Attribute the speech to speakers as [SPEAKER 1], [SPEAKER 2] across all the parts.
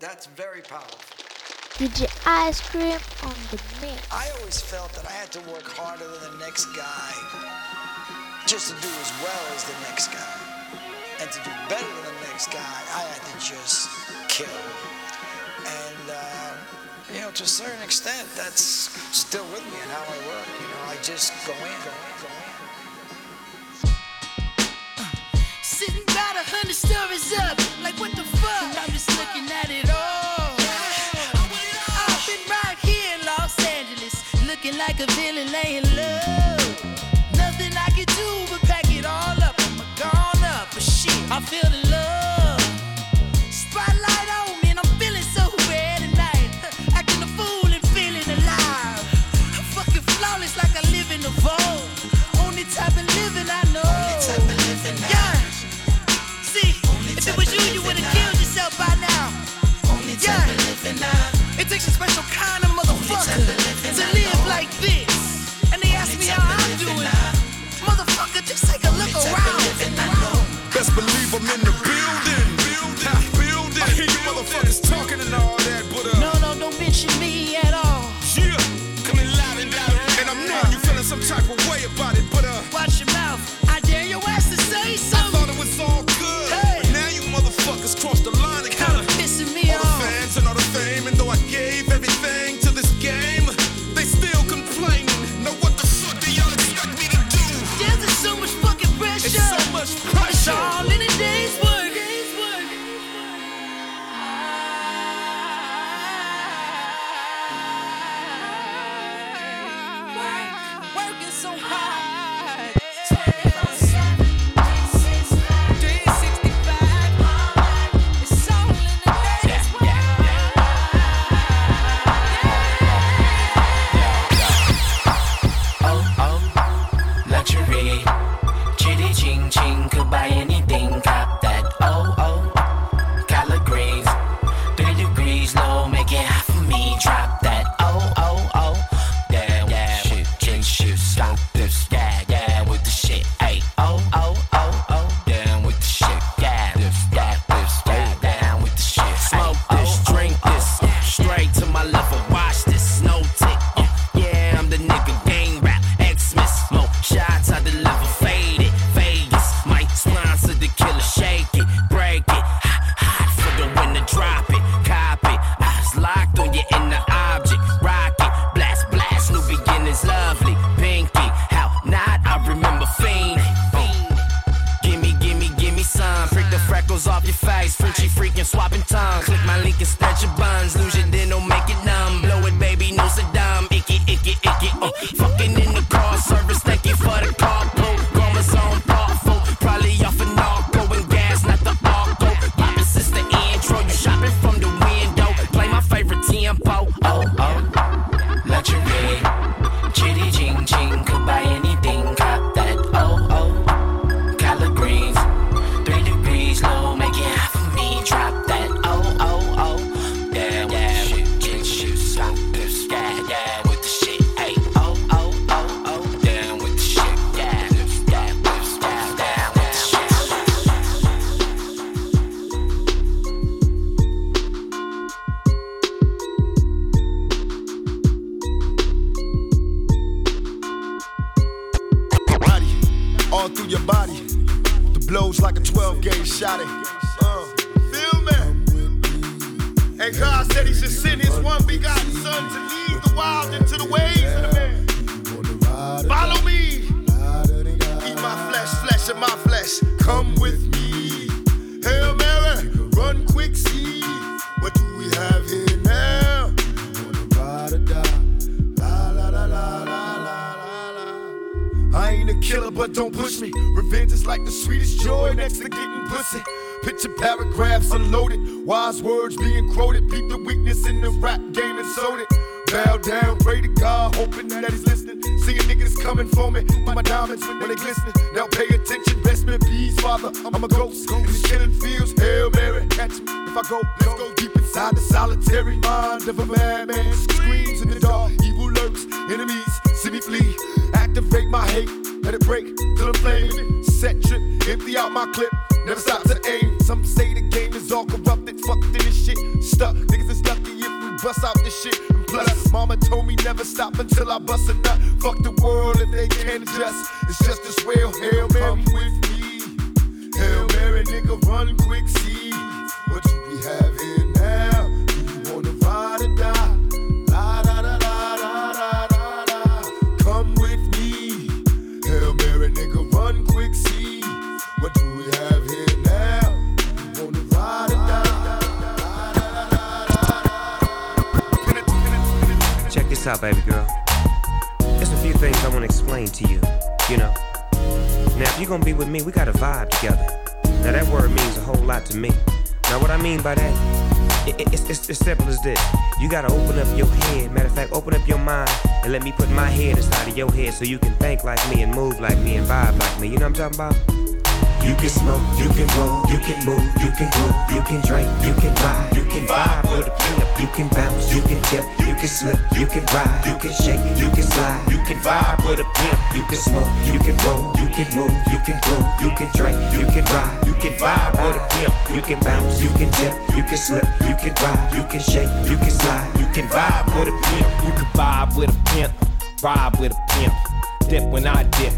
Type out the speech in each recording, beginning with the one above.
[SPEAKER 1] that's very powerful.
[SPEAKER 2] DJ Ice Cream on the mix.
[SPEAKER 1] I always felt that I had to work harder than the next guy just to do as well as the next guy. And to do better than the next guy, I had to just kill. And, uh, you know, to a certain extent, that's still with me and how I work. You know, I just go in, go in, go in.
[SPEAKER 3] acting like a villain, laying low. Nothing I can do but pack it all up. I'm gone up, but shit, I feel the love.
[SPEAKER 4] all
[SPEAKER 5] through your body. The blows like a 12 gauge shot. Uh, feel me? And God said He should send His one begotten Son to lead the wild into the ways of the man. Follow me. Eat my flesh, flesh of my flesh. Come with me. Hail Mary, run quick, see. killer, but don't push me. Revenge is like the sweetest joy next to getting pussy. Picture paragraphs unloaded, wise words being quoted. Beat the weakness in the rap game and sold it. Bow down, pray to God, hoping that he's listening. Seeing niggas coming for me, my diamonds when they glisten. Now pay attention, best me peace, father. I'm a ghost, in the killing fields. Hail Mary, catch me if I go. Let's go deep inside the solitary mind of a madman. Screams in the dark, evil lurks, enemies see me flee. Activate my hate, let it break till the flame. Set trip, empty out my clip, never stop to aim. Some say the game is all corrupted, fucked in this shit. Stuck, niggas is lucky if we bust out this shit. And plus, mama told me never stop until I bust a nut. Fuck the world if they can't adjust. It's just this real Hail Mary. Come with me. Hail Mary, nigga, run quick, see what we have here.
[SPEAKER 6] This out, baby girl. There's a few things I want to explain to you, you know. Now, if you're gonna be with me, we gotta vibe together. Now, that word means a whole lot to me. Now, what I mean by that, it, it, it's, it's as simple as this. You gotta open up your head. Matter of fact, open up your mind and let me put my head inside of your head so you can think like me and move like me and vibe like me. You know what I'm talking about? You can smoke, you can roll, you can move, you can groove, you can drink, you can ride, you can vibe with a pimp, you can bounce, you can tip, you can slip, you can ride, you can shake, you can slide, you can vibe with a pimp, you can smoke, you can roll, you can move, you can groove, you can drink, you can ride, you can vibe with a pimp, you can bounce, you can tip, you can slip, you can ride, you can shake, you can slide, you can vibe with a pimp,
[SPEAKER 7] You can vibe with a pimp, ride with a pimp. Dip when I dip,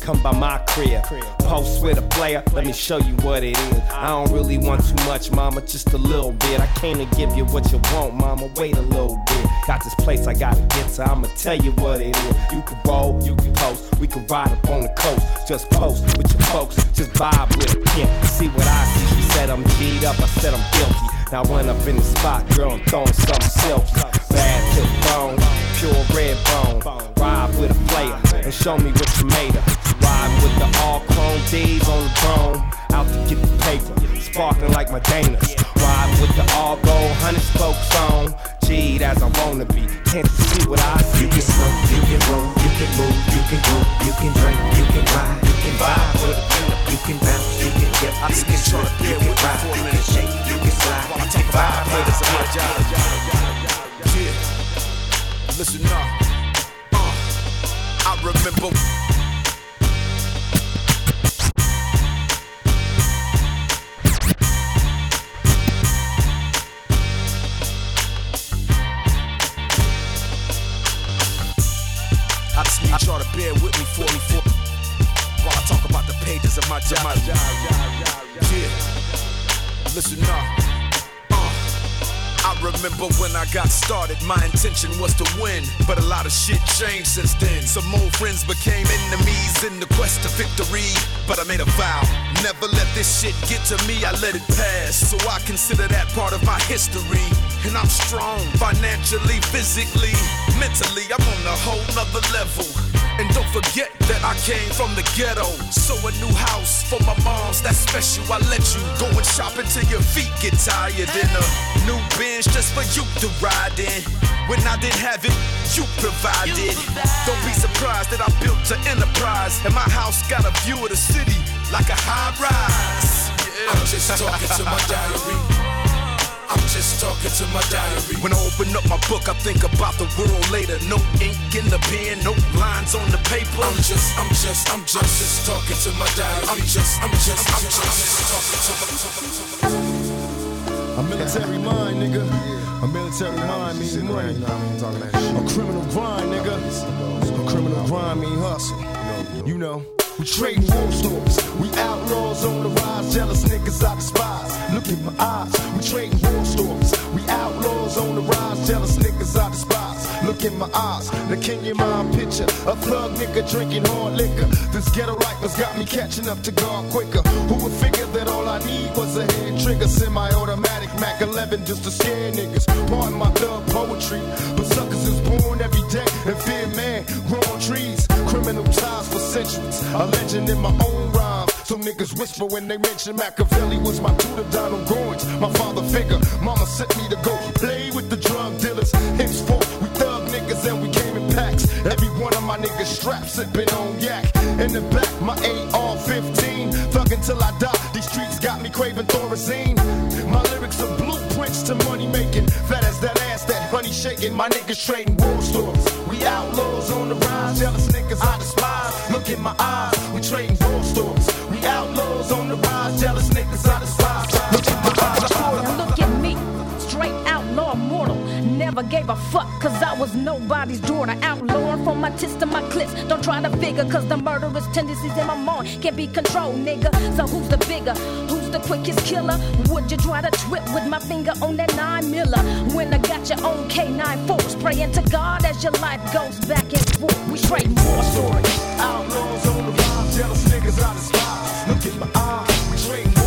[SPEAKER 7] come by my crib. Post with a player, let me show you what it is. I don't really want too much, mama, just a little bit. I came to give you what you want, mama, wait a little bit. Got this place I gotta get to, I'ma tell you what it is. You can roll, you can post, we can ride up on the coast. Just post with your folks, just vibe with a pimp. See what I see, she said I'm G'd up, I said I'm guilty. Now when up in the spot, girl, I'm throwing something silky. Bad to the bone, pure red bone. Ride with a player and show me what you made of. Ride with the all chrome D's on the throne. Out to get the paper, sparkling like my Danas. Ride with the all gold, hundred spokes on. G'd as I wanna be. Can't you see what I see?
[SPEAKER 6] You can smoke, you can roll, you can move, you can groove, you can drink, you can ride, you can vibe you can bounce, you can dip, you can slip, you can ride, you can shake, you can slide, you can vibe with a.
[SPEAKER 8] Yeah. Listen up. Uh, I remember. I just need y'all to bear with me for me for while I talk about the pages of my job. Yeah. Listen up. Remember when I got started, my intention was to win. But a lot of shit changed since then. Some old friends became enemies in the quest to victory. But I made a vow, never let this shit get to me. I let it pass. So I consider that part of my history. And I'm strong, financially, physically, mentally. I'm on a whole nother level. And don't forget that I came from the ghetto. So a new house for my moms, that's special. I let you go and shop until your feet get tired. And a new bench just for you to ride in. When I didn't have it, you provided. Don't be surprised that I built an enterprise. And my house got a view of the city like a high rise.
[SPEAKER 9] I'm just talking to my diary. I'm just talking to my diary.
[SPEAKER 8] When I open up my book, I think about the world later. No ink in the pen, no lines on the paper.
[SPEAKER 9] I'm just, I'm just, I'm just, I'm just talking to my diary. I'm just, I'm just, I'm just, I'm just talking to my.
[SPEAKER 5] A military mind, nigga. A military mind means money. A criminal grind, nigga. A criminal grind mean hustle. You know. We trading war stories. We outlaws on the rise. Jealous niggas I despise. Look in my eyes. We trading war stories. We outlaws on the rise. Jealous niggas I despise. Look in my eyes. The king in my picture. A plug nigga drinking hard liquor. This ghetto likeness got me catching up to God quicker. Who would figure that all I need was a head trigger? Semi-automatic Mac 11 just to scare niggas. Pardon my thug poetry. But suckers is born every day and fear man. Growing trees. Criminal ties for centuries. A legend in my own rhymes. So niggas whisper when they mention Machiavelli was my tutor, Donald Goines, my father figure. Mama sent me to go play with the drug dealers. Henceforth, we thug niggas and we came in packs. Every one of my niggas strapped, sipping on yak. In the back, my AR-15, thug until I die. These streets got me craving Thorazine. My lyrics are blueprints to money making. Fat as that ass, that honey shaking. My niggas trading war stories.
[SPEAKER 10] scientist to my clips. Don't try to figure, cause the murderous tendencies in my mind can't be controlled, nigga. So who's the bigger? Who's the quickest killer? Would you try to trip with my finger on that nine miller? When I got your own K9 force, praying to God as your life goes back and forth. We straight more stories.
[SPEAKER 8] Outlaws on the rise, jealous niggas out of spy. Look at my eyes, we
[SPEAKER 11] drink.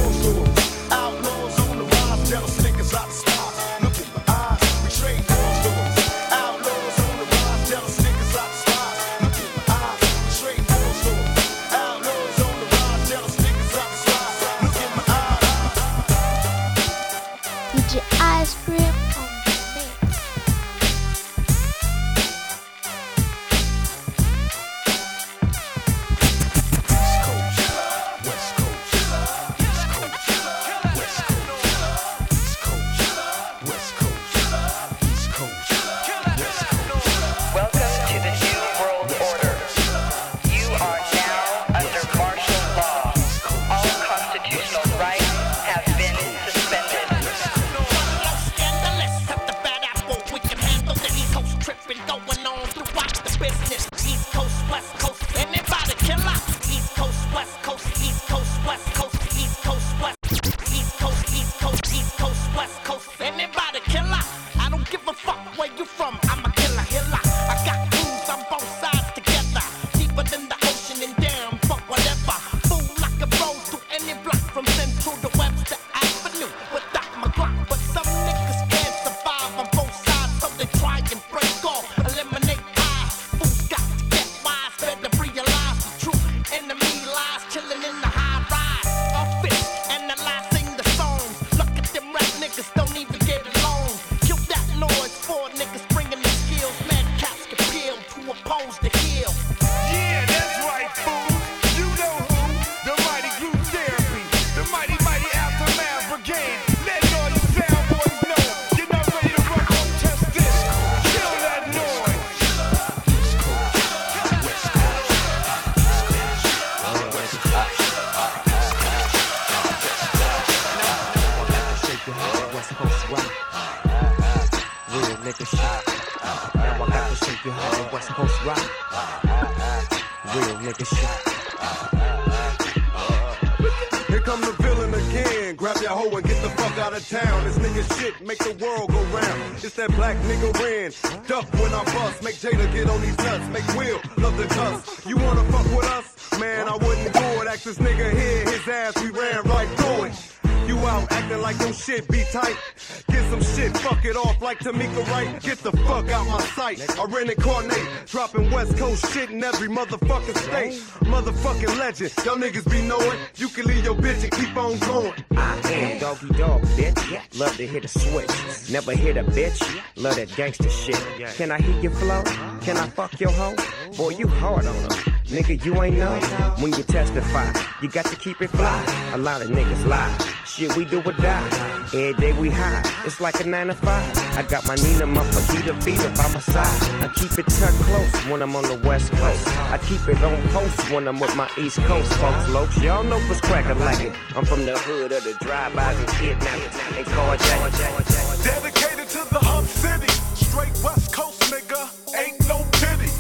[SPEAKER 11] hit a switch. Never hit a bitch. Love that gangster shit. Can I hit your flow? Can I fuck your hoe? Boy, you hard on her. Nigga, you ain't know when you testify. You got to keep it fly. A lot of niggas lie shit we do or die. Every day we high, it's like a nine to five. I got my Nina, my Fajita feeder by my side. I keep it tucked close when I'm on the west coast. I keep it on post when I'm with my east coast folks. Lopes, y'all know what's crackin' like it. I'm from the hood of the drive-bys and kidnappers and carjacking.
[SPEAKER 8] Dedicated to the hub city, straight west coast nigga, ain't no pity.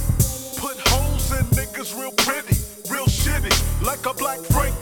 [SPEAKER 8] Put holes in niggas real pretty, real shitty, like a black Frank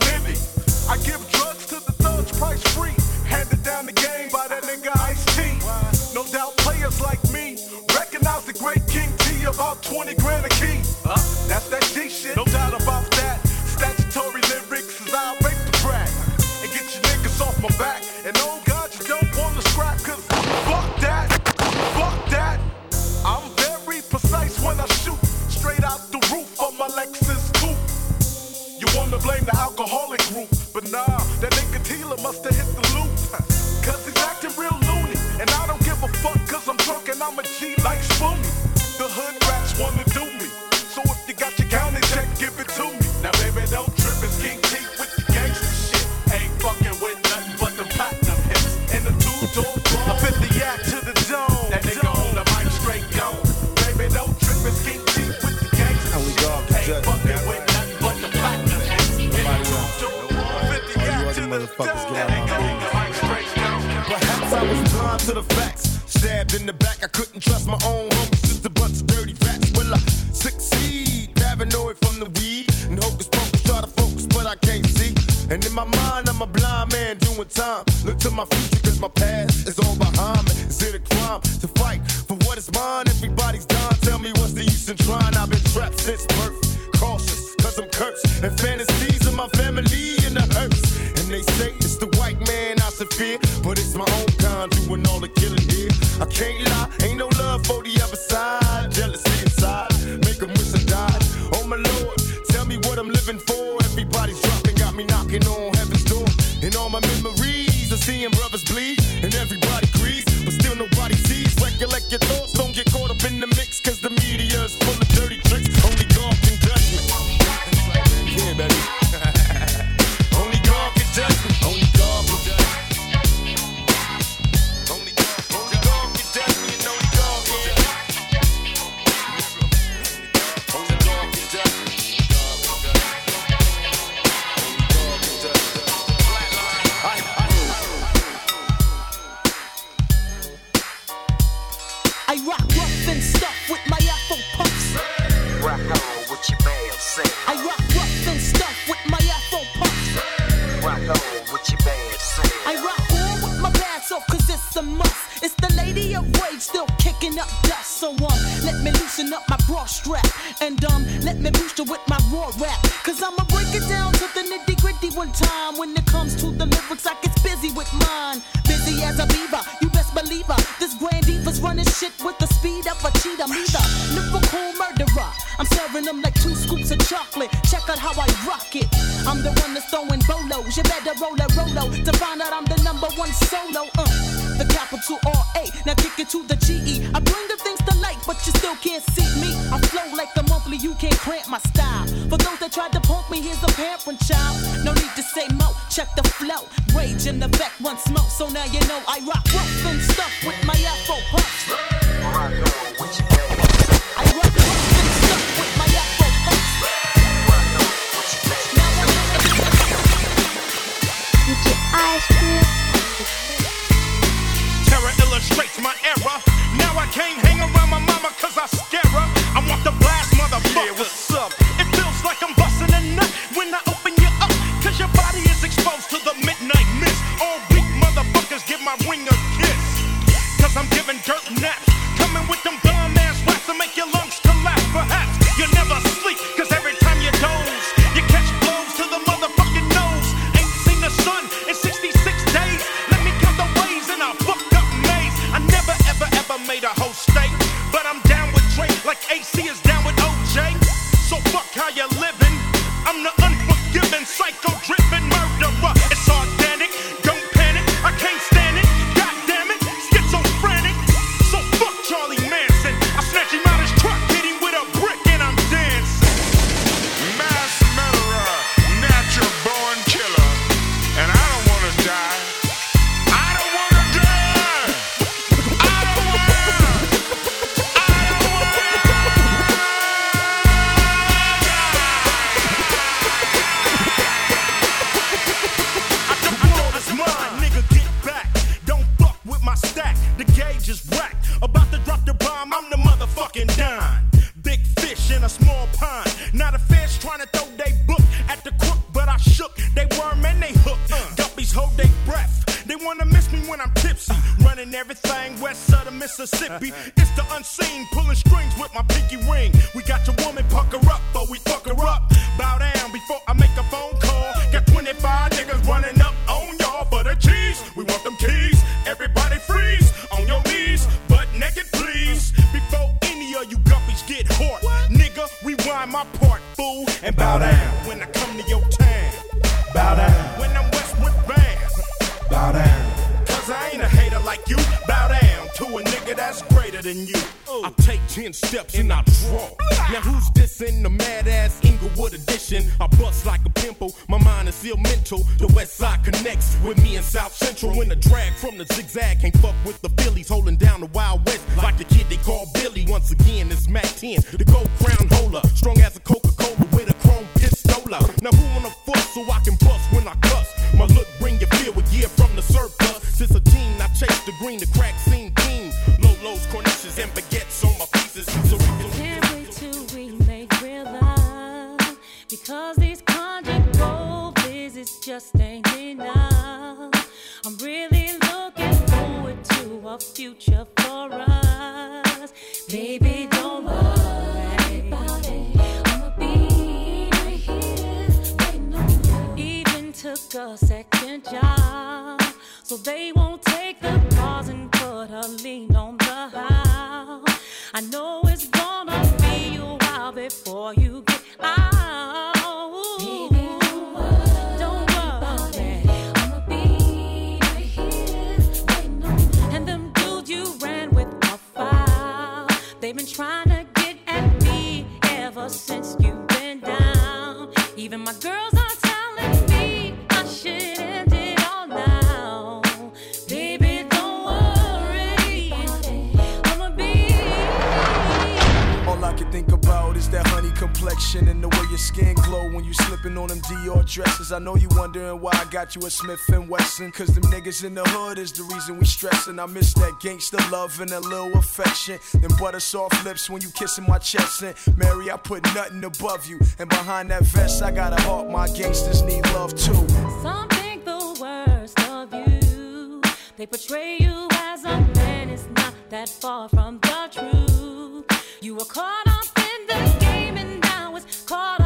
[SPEAKER 5] killing. I can't lie, ain't
[SPEAKER 10] no
[SPEAKER 12] your
[SPEAKER 2] ice.
[SPEAKER 9] Terror illustrates my error. Now I can't hang around my mama cause I scare her. I want to blast motherfuckers. that's greater than you. I take 10 steps and I draw. Now who's this in the mad ass Inglewood edition? I bust like a pimple, my mind is still mental. The west side connects with me in South Central. When the drag from the zigzag can't fuck with the Phillies, holding down the Wild West like the kid they call Billy. Once again, it's Mack 10, the gold crown holder, strong as a Coca Cola with a chrome pistola. Now who wanna fuck so I can bust when I cuss? My look bring your fear with gear from the surplus. Since a teen, I chase the green, the crack
[SPEAKER 10] scene slipping on them Dior dresses. I know you wondering why I got you a Smith and Wesson. Cause them niggas in the hood is the reason we stressin'. I miss that gangster love and a little affection. Them butter soft lips when you kissing my chest. And Mary, I put nothing above you. And behind that vest, I got a heart my gangsters need love too.
[SPEAKER 13] Some think the worst of you. They portray you as a man, it's not that far from the truth. You were caught up in the game, and now it's caught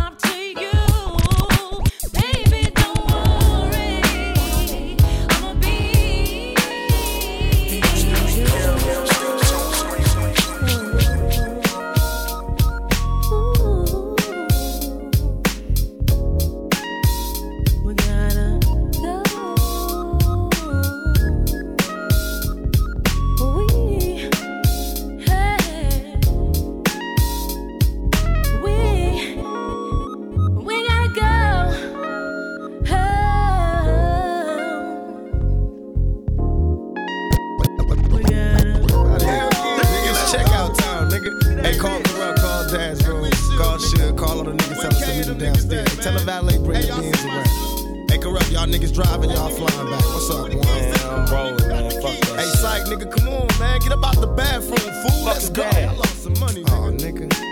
[SPEAKER 5] y'all niggas driving, y'all flying back. What's up, boy?
[SPEAKER 7] I'm rolling, man. Fuck that.
[SPEAKER 5] Hey, psych, nigga, come on, man. Get up out the bathroom, fool. Let's go.
[SPEAKER 7] Dad.
[SPEAKER 5] I lost some money, nigga. Oh, nigga.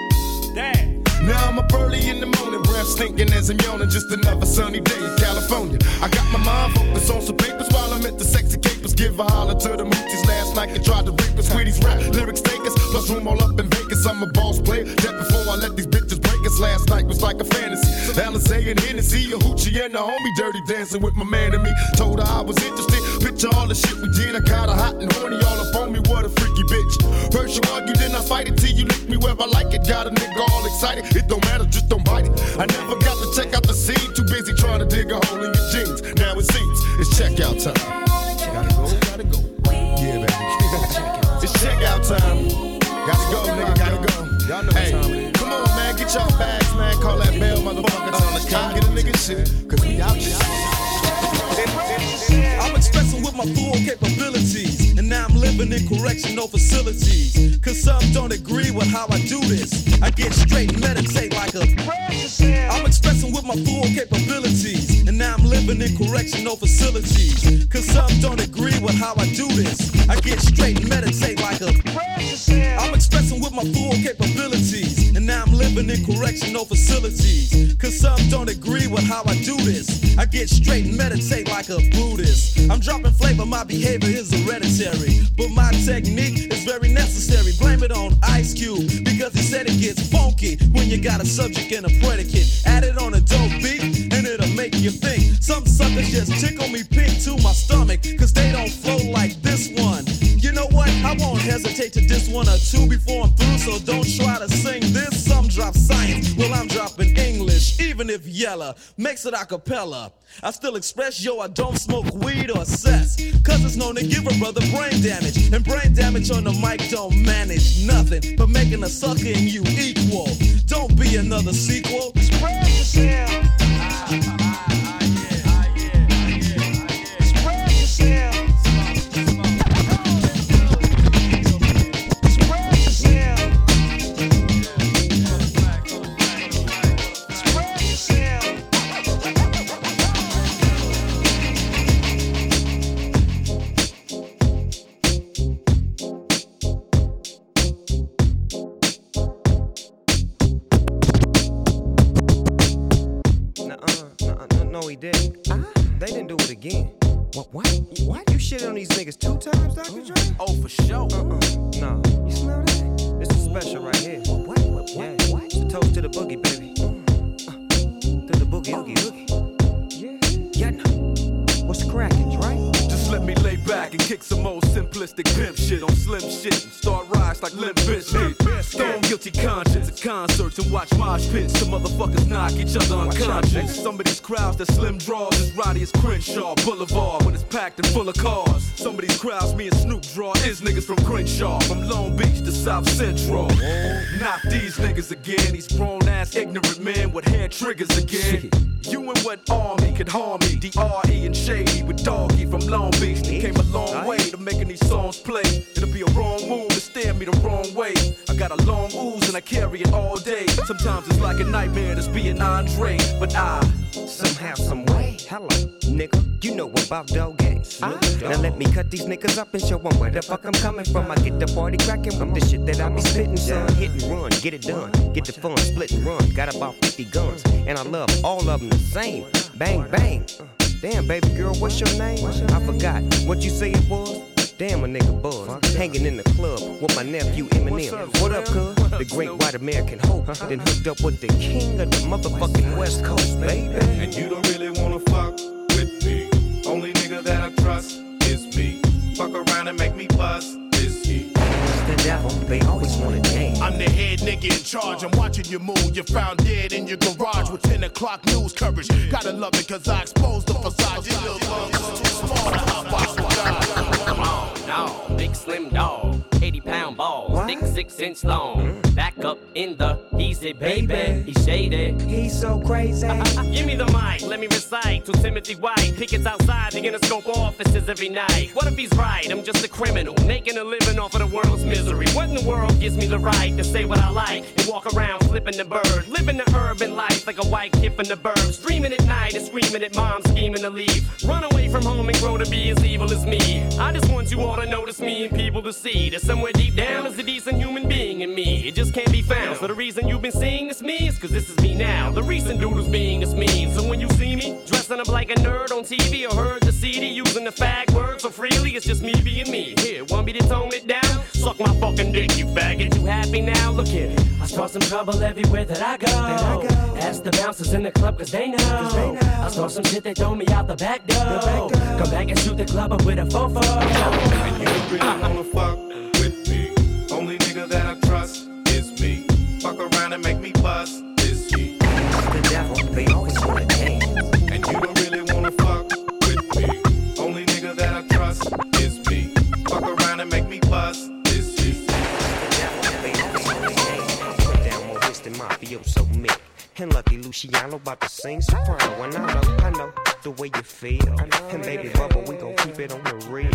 [SPEAKER 5] Now I'm up early in the morning, breath stinking as I'm yawning. Just another sunny day in California. I got my mind focused on some papers while I'm at the sexy capers. Give a holler to the moochies last night and tried to rape us. Sweeties rap lyrics take us, plus room all up in Vegas. I'm a boss player. That before I let these bitches us. Last night was like a fantasy. Alizé and Hennessy, a hoochie and a homie dirty dancing with my man and me. Told her I was interested. Picture all the shit we did. I her hot and horny all up on me. What a freaky bitch. First you argue, then I fight it till you lick me where I like it. Got a nigga all excited. It don't matter, just don't bite it. I never got to check out the scene. Too busy trying to dig a hole in your jeans. Now it seems it's checkout time. Bags, man. Call that motherfucker. The come get a nigga shit. Cause we out
[SPEAKER 8] I'm expressing with my full capabilities, and now I'm living in correctional facilities. Cause some don't agree with how I do this. I get straight and meditate like a. I'm expressing with my full capabilities, and now I'm living in correctional facilities. Cause some don't agree with how I do this. I get straight and meditate like a. I'm expressing with my full capabilities, now I'm living in correctional facilities. Cause some don't agree with how I do this. I get straight and meditate like a Buddhist. I'm dropping flavor, my behavior is hereditary. But my technique is very necessary. Blame it on Ice Cube, because he said it gets funky when you got a subject and a predicate. Add it on a dope beat, and it'll make you think. Some suckers just tickle me pink to my stomach, cause they don't flow like this one. You know what? I won't hesitate to diss one or two before I'm through, so don't try to sing this. Drop science, well, I'm dropping English, even if Yella makes it a cappella. I still express, yo, I don't smoke weed or cess, cause it's known to give a brother brain damage. And brain damage on the mic don't manage nothing but making a sucker in you equal. Don't be another sequel. Spread yourself.
[SPEAKER 6] No, he didn't. They didn't do it again. What? What? What? You shit on these niggas two times, Dr. Dre?
[SPEAKER 14] Oh, for sure.
[SPEAKER 6] Uh-uh. No. You smell that? This is special right here. What? What? What? Yeah. What? It's a toast to the boogie, baby. Uh, to the boogie, oogie, oogie. Yeah. Yeah. no. What's cracking, Dre?
[SPEAKER 8] Just let me lay back and kick some old simplistic pimp shit on slim shit and start rise like Limp Bizkit. Stone guilty conscience at concerts and watch mosh pits. Some motherfuckers knock each other unconscious. Some of these crowds that slim draws is rowdy as Crenshaw Boulevard when it's packed and full of cars. Some of these crowds me and Snoop draw is niggas from Crenshaw, from Long Beach to South Central. Not these niggas again, these grown ass ignorant men with hair triggers again. You and what army could harm me? D.R.E. and Shady with Doggy from Long Beach. They came a long way to making these songs play. It'll be a wrong move to stare me the wrong way. I got a long ooze and I carry it all day. Sometimes it's like a nightmare just being Andre, but I
[SPEAKER 6] Somehow, some way. Hello, nigga. You know about dog games. Now let me cut these niggas up and show 'em where the fuck I'm coming from. I get the party cracking with the shit that I be spitting, son. Hit and run, get it done. Get the fun, split and run. Got about 50 guns, and I love all of them the same. Bang, bang. Damn, baby girl, what's your name? I forgot what you say it was. Damn, a nigga buzz. Hanging in the club with my nephew Eminem. What up, cuz? The great white American hope. Then hooked up with the king of the motherfucking West Coast, baby.
[SPEAKER 15] And you don't really wanna fuck with me. Only nigga that I trust is me. Fuck around and make me bust is he.
[SPEAKER 6] The devil, they always wanna name.
[SPEAKER 9] I'm the head nigga in charge. I'm watching you move. You're found dead in your garage with 10 o'clock news coverage. Gotta love it cause I exposed the facade. Little too small to
[SPEAKER 16] on, big slim dog, 80 pound ball, thick six inch long. Mm. Back up in the easy, baby. He's shady.
[SPEAKER 6] He's so crazy.
[SPEAKER 16] Uh, uh, uh, give me the mic, let me recite to Timothy White. Pickets outside the Interscope offices every night. What if he's right? I'm just a criminal, making a living off of the world's misery. What in the world gives me the right to say what I like and walk around flipping the bird? Living the urban life like a white kid from the burbs. Dreaming at night and screaming at mom, scheming to leave. Run away from home and grow to be as evil as me. I just want you all to notice me and people to see that somewhere deep down is a decent human being in me. It just can't be found. So the reason you've been seeing this me is cause this is me now. The recent who's being this mean. So when you see me dressing up like a nerd on TV or heard the CD using the fag word so freely, it's just me being me. Here, want me to tone it down? Suck my fucking dick, you faggot. You happy now? Look here. I start some trouble everywhere that I go. Ask the bouncers in the club cause they know. I start some shit, they throw me out the back door. Come back and shoot the club up with a fofo.
[SPEAKER 15] And you don't really wanna fuck with me. Only nigga that I trust is me. Fuck around and make me bust is he.
[SPEAKER 6] The devil, they always wanna name.
[SPEAKER 15] And you don't really wanna fuck with me. Only nigga that I trust is me. Fuck around and make me bust This is he.
[SPEAKER 6] Put down more than mafioso Mick. And Lucky Luciano about to sing soprano. And I know, I know the way you feel. And baby Bubba, we gon' keep it on the real.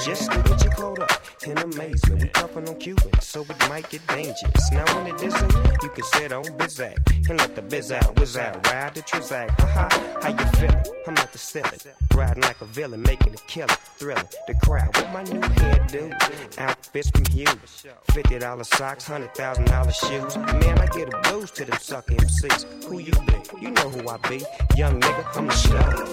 [SPEAKER 6] Just to get you caught up in amazement. We puffin' on Cuban, so it might get dangerous. Now when it isn't, you can sit on Bizak. And let the biz out, whiz out, ride the Trizac. Ha how you feelin'? I'm at the ceiling. Riding like a villain, making a killer, thrilling. The crowd with my new hairdo. Outfits from Hughes. $50 socks, $100,000 shoes. Man, I get a blues to them sucker MCs. Who you be? You know who I be. Young nigga, I'm the star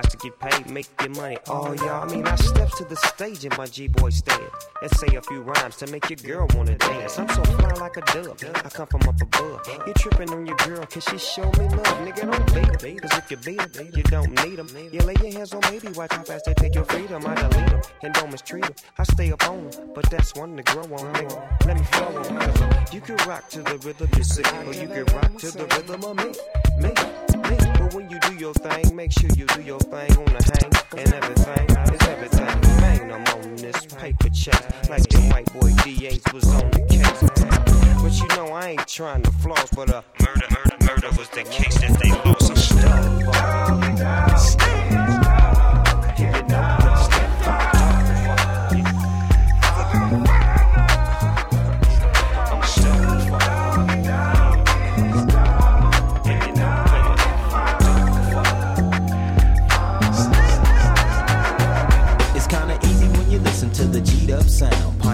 [SPEAKER 6] Got to get paid, make your money. Oh, y'all. I mean, I steps to the stage in my G-boy stand. Let's say a few rhymes to make your girl wanna dance. I'm so fly like a dove. I come from up above. You tripping on your girl cause she show me love. Nigga, don't beat her. Cause if you beat her, you don't need them. You lay your hands on me, watch how fast they take your freedom. I delete them and don't mistreat them. I stay up on them, but that's one to grow on, nigga. Let me flow you can rock to the rhythm you see, or you can rock to the rhythm of me. Me, me. But when you do your thing, make sure you do your thing on the hang and everything is everything. Man, I'm on this paper chase like the white boy DAs was on the case. But you know I ain't trying to floss, but uh, murder, murder, murder was the case that they lost. I'm stuck.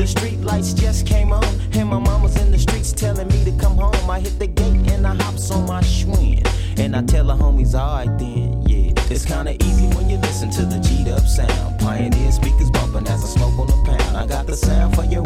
[SPEAKER 17] the street lights just came on, and my mama's in the streets telling me to come home. I hit the gate and I hops on my Schwinn, and I tell the homies, alright then, yeah. It's kinda easy when you listen to the G'd up sound. Pioneer speakers bumping as I smoke on a pound. I got the sound
[SPEAKER 18] for your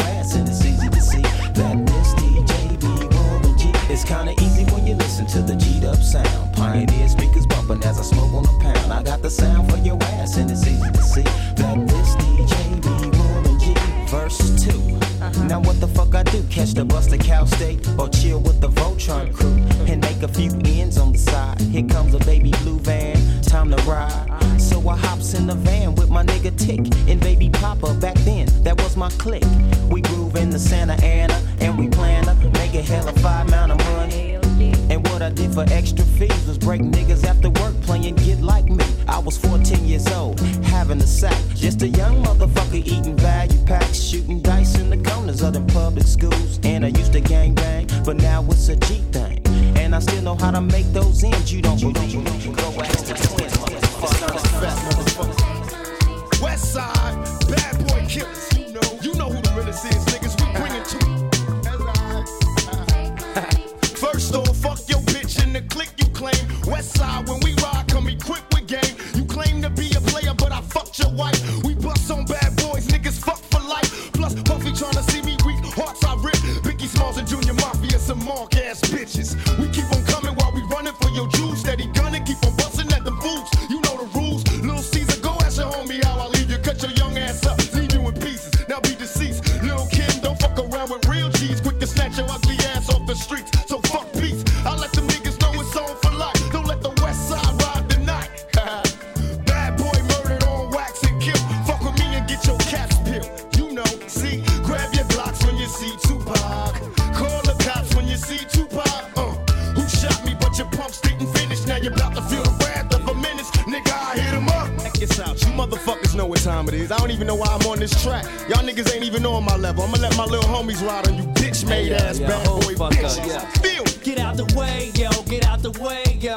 [SPEAKER 18] know
[SPEAKER 5] what time it is. I don't even know why I'm on this track. Y'all niggas ain't even on my level. I'ma let my little homies ride on you bitch made ass
[SPEAKER 19] yeah,
[SPEAKER 5] bad
[SPEAKER 19] oh,
[SPEAKER 5] boy
[SPEAKER 19] fuck up,
[SPEAKER 5] bitches.
[SPEAKER 19] yeah.
[SPEAKER 5] Feel
[SPEAKER 19] Get out the way, yo, get out the way, yo.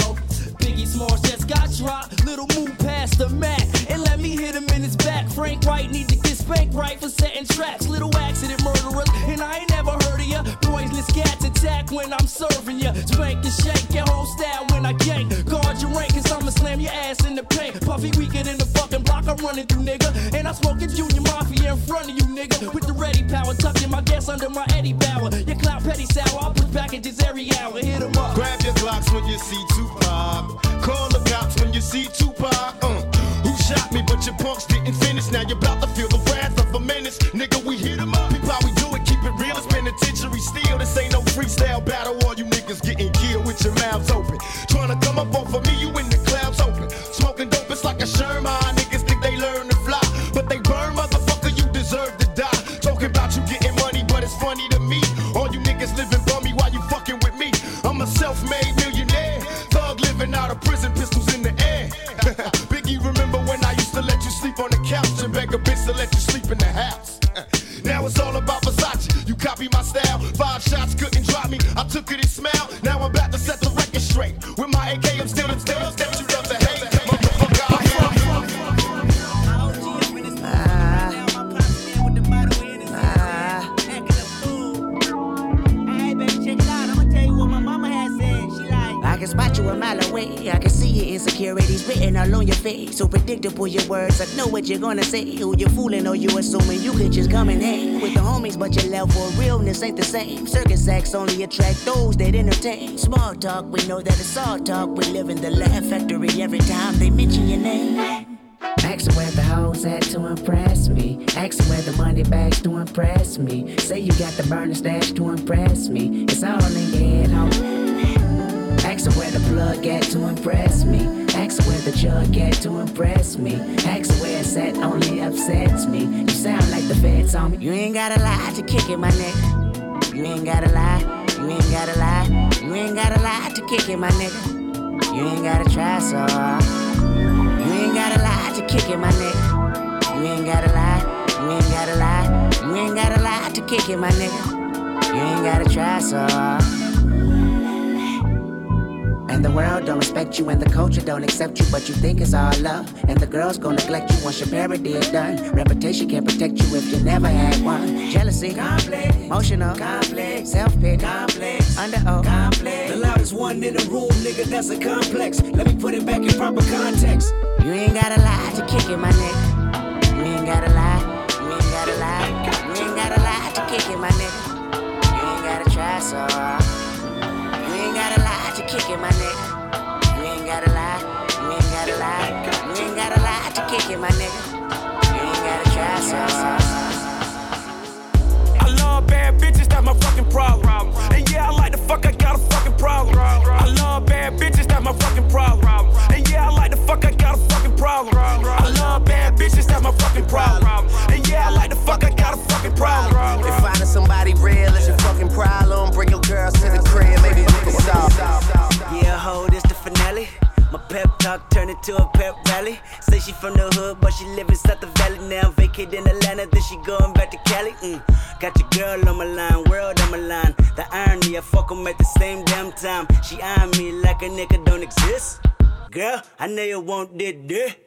[SPEAKER 19] Biggie Smalls just got dropped. Little move past the Mac and let me hit him in his back. Frank White need to get spanked right for setting traps. Little accident murderers, and I ain't never heard of ya. Poisonous cats attack when I'm serving ya. Spank and shake your whole style when I gank. Guard your rank, cause I'ma slam your ass in the paint. Puffy weaker than the fucking block I'm running through, nigga. And I'm smoking Junior Mafia in front of you, nigga. With the ready power, tucking my gas under my Eddie Bauer. Your clout petty sour, I'll put packages every hour. Hit 'em up.
[SPEAKER 5] Grab your Glocks when you see Tupac. Call the cops when you see Tupac. Uh, who shot me? But your punks didn't finish. Now you're about to freestyle battle. All you niggas getting killed with your mouths open. Trying to come up off of me, you
[SPEAKER 20] words. I know what you're gonna say. Who you fooling or you assuming you could just come and hang with the homies, but your level of realness ain't the same. Circus acts only attract those that entertain. Small talk, we know that it's all talk. We live in the laugh factory every time they mention your name.
[SPEAKER 21] Ask where the hoes at to impress me. Ask where the money bags to impress me. Say you got the burner stash to impress me. It's all in your head, homie. Ask where the plug at to impress me. Ask where the jug at to impress me. Ask where it's at only upsets me. You sound like the feds on me.
[SPEAKER 20] You ain't gotta lie to kick it, my nigga. You ain't gotta lie. You ain't gotta lie. You ain't gotta lie to kick it, my nigga. You ain't gotta try so hard. You ain't gotta lie to
[SPEAKER 22] kick it, my nigga. You ain't gotta lie, you ain't gotta lie, you ain't gotta lie to kick it, my nigga. You ain't gotta try so hard. And the world don't respect you, and the culture don't accept you, but you think it's all love. And the girls gon' neglect you once your parody is done. Reputation can't protect you if you never had one. Jealousy, complex, emotional, complex, self pity, complex, under oath, complex.
[SPEAKER 23] The loudest one in the room, nigga, that's a complex. Let me put it back in proper context.
[SPEAKER 22] You ain't gotta lie to kick it, my nigga. You ain't gotta lie, you ain't gotta lie, you ain't gotta lie to kick it, my nigga. You ain't gotta try so hard. Kick it, my nigga. You ain't gotta lie, you ain't gotta lie, you ain't gotta lie to kick it, my nigga. You ain't gotta try so hard.
[SPEAKER 24] I love bad bitches, that's my fucking problem. And yeah, I like the fuck, I got a fucking problem. I love bad bitches, that's my fucking problem. And yeah, I like the fuck, I got a fucking problem. I love bad bitches, that's my fucking problem. And yeah, I like the fuck, I got a fucking problem.
[SPEAKER 25] If finding somebody real is your fucking problem, bring your girls to the crib, maybe we can solve.
[SPEAKER 22] Yeah, ho, this the finale. My pep talk turned into a pep rally. Say she from the hood, but she live inside the valley now. Vacate in Atlanta, then she going back to Cali. Mm. Got your girl on my line, world on my line. The irony, I fuck 'em at the same damn time. She eyeing me like a nigga don't exist. Girl, I know you want that dick.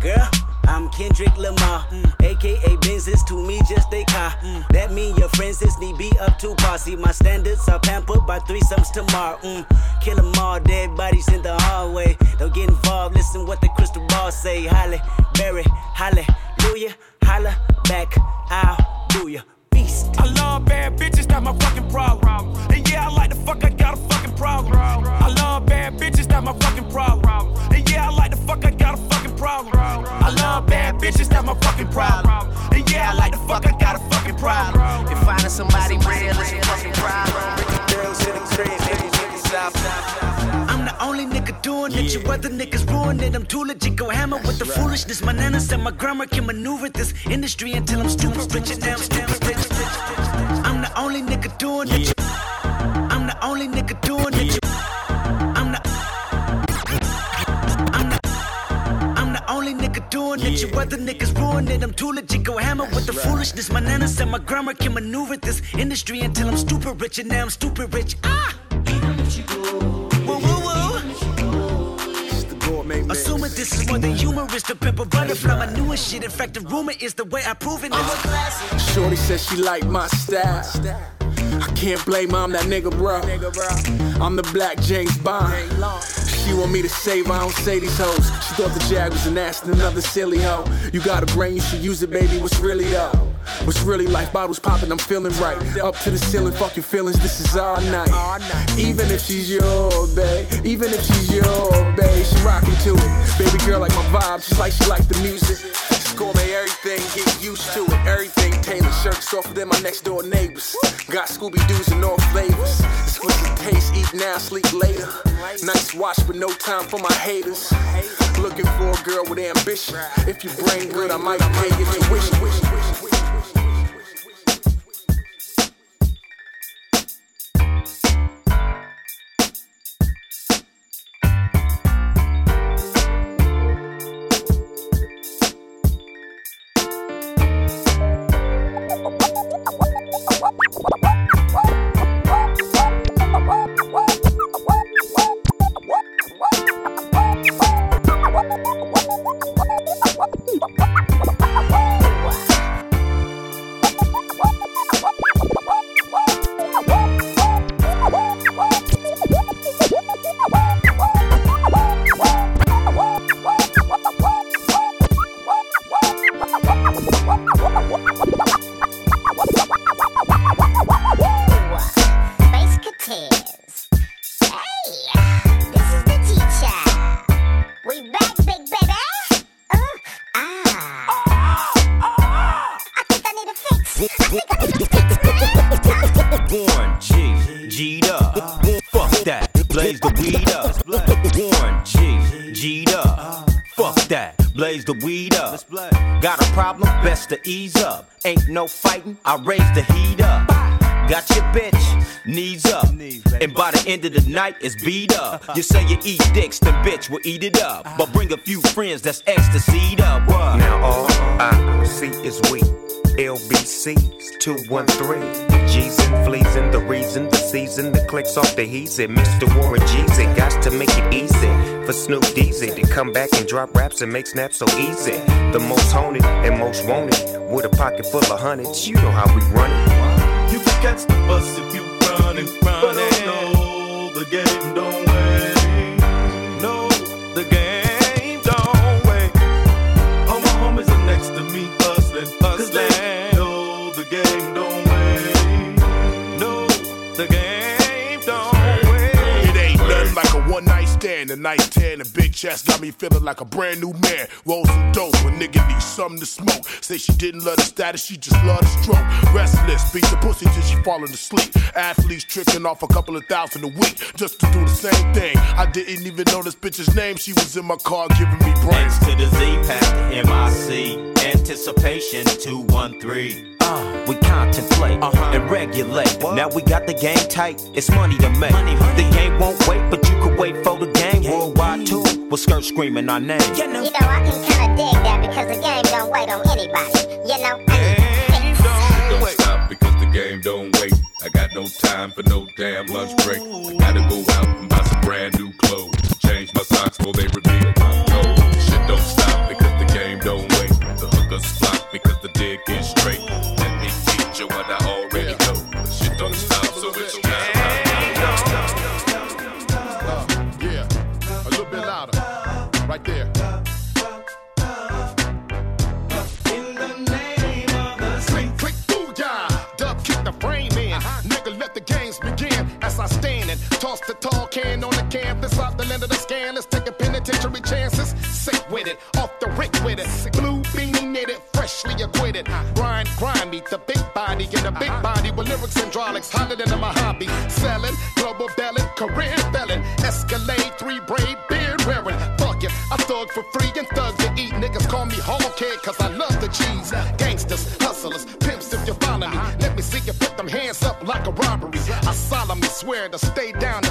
[SPEAKER 22] Girl, I'm Kendrick Lamar, aka Benzes to me just a car. That mean your friends is need be up to par. See my standards are pampered by threesomes tomorrow. Mm. Kill 'em all, dead bodies in the hallway. Don't get involved, listen what the crystal ball say. Halle, Berry, hallelujah, holla back, I'll do ya. Beast.
[SPEAKER 24] I love bad bitches, that's my fucking problem. And yeah, I like the fuck, I got a fucking problem. I love bad bitches, that's my fucking problem. And yeah, I like the fuck, I got a fucking problem. I love bad bitches, that's my fucking problem. And yeah, I like the fuck, I got a fucking problem.
[SPEAKER 25] If finding somebody real is your fucking problem.
[SPEAKER 22] I'm the only nigga doing it. You other niggas ruin it. I'm too legit. Go hammer with the foolishness. My nana said my grammar can maneuver this industry until I'm stupid rich and I'm stupid rich. I'm the only nigga doing it. I'm the only nigga doing it. Only nigga doing it. You other niggas ruin it. I'm too legit. Go hammer with the foolishness. My nana said my grammar can maneuver this industry until I'm stupid rich and now I'm stupid rich. Ah! Woo, woo, woo. Assuming this is more than humorous, the pimp a butterfly, my newest shit. In fact, the rumor is the way I prove it. is-
[SPEAKER 26] Shorty says she like my style. I can't blame her, I'm that nigga, bro. I'm the black James Bond. She want me to save I don't say these hoes. She thought the Jag was an ass and another silly hoe. You got a brain, you should use it, baby. What's really though? What's really life? Bottles popping, I'm feeling right. Up to the ceiling, fuck your feelings, this is all night. Even if she's your babe, even if she's your babe, she rockin' to it. Baby girl like my vibe, just like she like the music. Just gourmet everything, softer than my next door neighbors. Got Scooby Doo's and all flavors. Exquisite taste, eat now, sleep later. Nice watch, but no time for my haters. Looking for a girl with ambition. If you brain good, I might pay your tuition.
[SPEAKER 18] Raise the heat up. Got your bitch, knees up. And by the end of the night, it's beat up. You say you eat dicks, then bitch will eat it up. But bring a few friends that's ecstasy up. What?
[SPEAKER 6] Now all I see is we. LBC's 213. G's and fleas and the reason the season the clicks off the he's it. Mr. Warren G's it. Got to make it easy for Snoop Deezy to come back and drop raps and make snaps so easy. The most haunted and most wanted with a pocket full of hundreds. You know how we run it.
[SPEAKER 15] You can catch the bus if you run and run But no, the game don't wait. No, the game don't wait. All my homies are next to me hustling, hustling. No, the game don't wait. No, the game don't wait.
[SPEAKER 27] It ain't nothing like a one night stand. A nice tan and big chest got me feeling like a brand new man. Roll some dope, a nigga needs something to smoke. Say she didn't love the status, she just love the stroke. Restless, beat the pussy till she falling asleep. Athletes tricking off a couple of thousand a week just to do the same thing. I didn't even know this bitch's name. She was in my car giving me brains.
[SPEAKER 18] To the Z Pack, MIC. Anticipation 213. Uh, we contemplate and regulate. Now we got the game tight, it's money to make. The game won't wait, but you could wait for the game. Worldwide too, with skirt screaming our name.
[SPEAKER 28] You know, I can kinda dig that because the game don't wait on anybody. You know,
[SPEAKER 15] Don't stop because the game don't wait. I got no time for no damn lunch break. I gotta go out and buy some brand new clothes. Change my socks before they reveal my
[SPEAKER 27] land of the scandalous, taking penitentiary chances. Sick with it, off the rick with it. Blue beanie knitted, freshly acquitted. Uh-huh. Grind, grind me, the big body in the big uh-huh. body with lyrics and hydraulics hotter than a hobby. Selling, global belling, career felon. Escalade, three braid, beard wearing. Fuck it, I thug for free and thug to eat. Niggas call me hog head cause I love the cheese. Gangsters, hustlers, pimps if you follow me. Uh-huh. Let me see you put them hands up like a robbery. I solemnly swear to stay down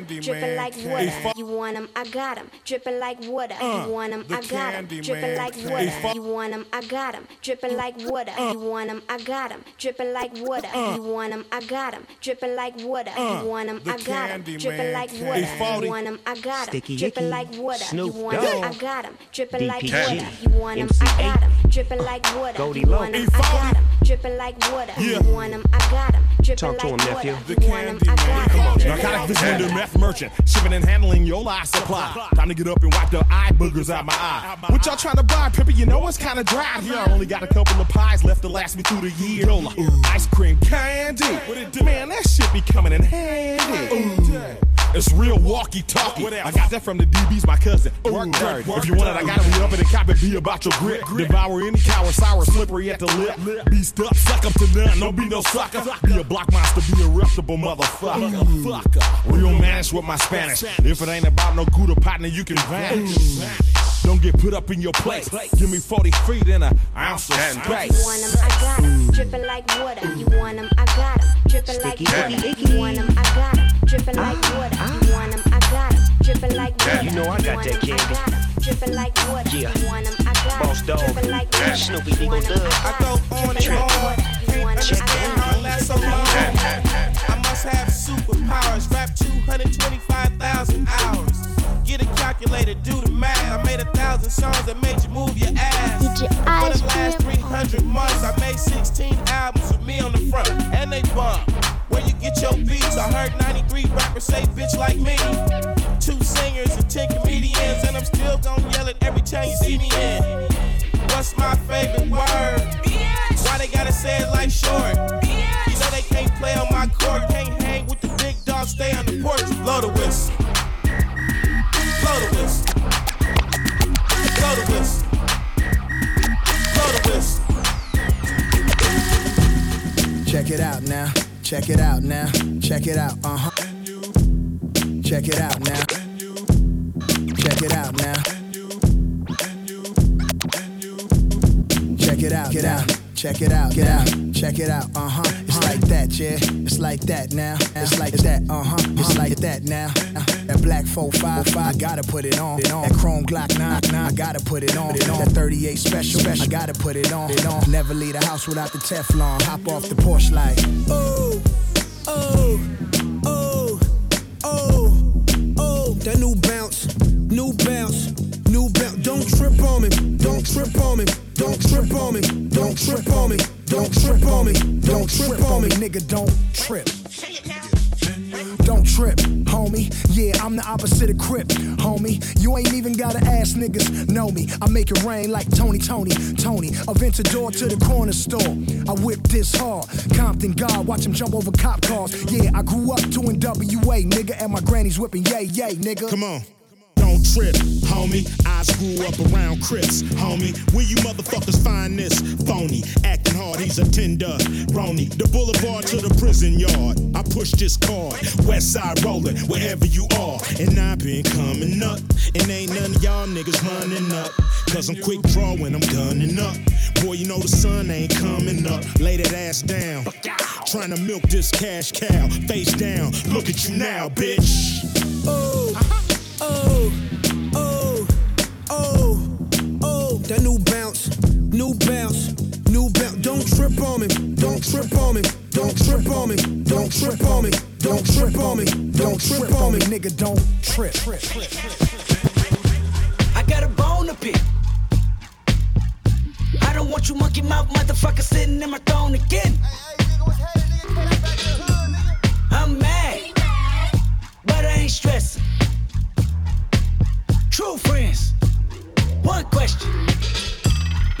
[SPEAKER 28] 'em,
[SPEAKER 27] the
[SPEAKER 28] I got 'em.
[SPEAKER 27] Candyman
[SPEAKER 28] Dripping like
[SPEAKER 27] came.
[SPEAKER 28] water.
[SPEAKER 27] Hey, fu-
[SPEAKER 28] You want 'em, I got 'em. Dripping like water.
[SPEAKER 27] Uh,
[SPEAKER 28] You want 'em,
[SPEAKER 27] the
[SPEAKER 28] I got 'em.
[SPEAKER 27] Candyman
[SPEAKER 28] Dripping like
[SPEAKER 27] came.
[SPEAKER 28] water.
[SPEAKER 27] Hey, fu-
[SPEAKER 28] You want 'em, I got 'em. Dripping like water.
[SPEAKER 27] Uh,
[SPEAKER 28] You want 'em, I got 'em. Dripping like water.
[SPEAKER 27] uh,
[SPEAKER 28] You want 'em, I got 'em. Dripping like water.
[SPEAKER 27] uh,
[SPEAKER 28] You want 'em,
[SPEAKER 27] the
[SPEAKER 28] I got 'em.
[SPEAKER 27] Candyman
[SPEAKER 28] Dripping like
[SPEAKER 27] came.
[SPEAKER 28] water.
[SPEAKER 27] Hey, Faulty.
[SPEAKER 28] You want 'em, I got 'em.
[SPEAKER 6] Sticky
[SPEAKER 28] Dripping like water. You
[SPEAKER 6] Snoop
[SPEAKER 28] want 'em, I
[SPEAKER 6] Dogg,
[SPEAKER 28] got 'em. Dripping like
[SPEAKER 6] DPG,
[SPEAKER 28] water. You want 'em, I
[SPEAKER 6] MC8,
[SPEAKER 28] got 'em. Dripping like water.
[SPEAKER 6] Goldie
[SPEAKER 28] You
[SPEAKER 6] Low.
[SPEAKER 28] want 'em,
[SPEAKER 6] Hey,
[SPEAKER 28] I
[SPEAKER 6] Faulty.
[SPEAKER 28] got 'em. Dripping like water.
[SPEAKER 27] Yeah.
[SPEAKER 28] You want 'em, I got 'em. Dripping
[SPEAKER 6] Talk to
[SPEAKER 28] like
[SPEAKER 6] him,
[SPEAKER 28] water.
[SPEAKER 6] nephew.
[SPEAKER 28] You want 'em, I got 'em. Dripping
[SPEAKER 9] Narcotic
[SPEAKER 28] like
[SPEAKER 9] visitor, meth merchant, shipping and handling your life supply. Time to get up and wipe the eye boogers out my eye. What y'all trying to buy, Pippi? You know it's kinda dry here. I only got a couple of pies left to last me through the year. Yola, ice cream candy. Man, that shit be coming in handy. It's real walkie-talkie. I got that from the DB's, my cousin. Work dirty. If you want it, I gotta be up in the cop and be about your grip. Devour any cow sour, slippery at the lip. Be stuck, suck up to none. Don't be no sucker. Be a block monster, be a reputable motherfucker. Fucker. Real manish with my Spanish. If it ain't about no good Gouda partner, you can vanish. Don't get put up in your place. Give me 40 feet and an ounce of space.
[SPEAKER 28] You
[SPEAKER 9] space.
[SPEAKER 28] want 'em, I got 'em. Dripping like water. You want 'em, I got 'em. Dripping like water.
[SPEAKER 6] Icky.
[SPEAKER 28] You want 'em, I got 'em. Dripping like water. You want 'em, I got 'em. Dripping like water.
[SPEAKER 6] You know I got
[SPEAKER 28] want
[SPEAKER 6] that
[SPEAKER 28] 'em,
[SPEAKER 6] candy.
[SPEAKER 28] I got 'em. Dripping like water.
[SPEAKER 6] Yeah. Dog.
[SPEAKER 28] Like water.
[SPEAKER 6] Snoopy
[SPEAKER 28] You
[SPEAKER 6] Eagle
[SPEAKER 28] want 'em,
[SPEAKER 6] Dub.
[SPEAKER 28] I got 'em.
[SPEAKER 29] on and
[SPEAKER 28] Dripping like
[SPEAKER 29] on.
[SPEAKER 28] water. You want 'em, I
[SPEAKER 29] Understand
[SPEAKER 28] got 'em.
[SPEAKER 29] how it lasts so long. I must have superpowers. Rap 225,000 hours. Get a calculator, do the math. I made a thousand songs that made you move your ass.
[SPEAKER 28] Eat your
[SPEAKER 29] For
[SPEAKER 28] ice
[SPEAKER 29] the last
[SPEAKER 28] cream.
[SPEAKER 29] 300 months, I made 16 albums with me on the front, and they bump. Where you get your beats? I heard 93 rappers say bitch like me. Two singers and 10 comedians, and I'm still gonna yell it every time you see me in. What's my favorite word? Bitch. Why they gotta say it like short? Bitch. You know they can't play on my court. Can't hang with the big dog, stay on the porch. Blow the whistle. Blow the whistle. Blow the whistle. Blow the whistle.
[SPEAKER 25] Check it out now. Check it out now. Check it out. Uh huh. Check it out now. Check it out now. Check it out. Check it out. Get out. Check it out. Uh huh. It's like that, yeah. It's like that now. It's like that. Uh huh. It's like that now. That black 455, I gotta put it on. That chrome Glock 9, I gotta put it on. That 38 special, I gotta put it on. Never leave the house without the Teflon. Hop off the porch like, oh, oh, oh, oh, oh. That new bounce, new bounce, new bounce. Don't trip on me, don't trip on me, don't trip on me, don't trip on me, don't trip on me, don't trip on me, nigga, don't trip. Don't trip, homie. Yeah, I'm the opposite of Crip, homie. You ain't even gotta ask niggas, know me. I make it rain like Tony, Tony, Tony. Aventador to the corner store. I whip this hard. Compton God, watch him jump over cop cars. Yeah, I grew up doing WA, nigga, and my granny's whipping yay, yay, nigga. Come on.
[SPEAKER 9] Don't trip, homie. I grew up around Crips, homie. Where you motherfuckers find this phony? Acting hard, he's a tender Roni. The boulevard to the prison yard. I push this card. West side rolling, wherever you are. And I've been coming up. And ain't none of y'all niggas running up. Cause I'm quick draw when I'm gunning up. Boy, you know the sun ain't coming up. Lay that ass down. Trying to milk this cash cow. Face down. Look at you now, bitch.
[SPEAKER 25] Oh, oh, That new bounce, new bounce, new bounce. Don't trip on me, don't trip on me, don't trip on me, don't trip on me, don't trip on me, don't trip on me, nigga, don't trip.
[SPEAKER 5] I got a bone to pick. I don't want you monkey mouth motherfucker sitting in my throne again. I'm mad, but I ain't stressing. True friends. One question.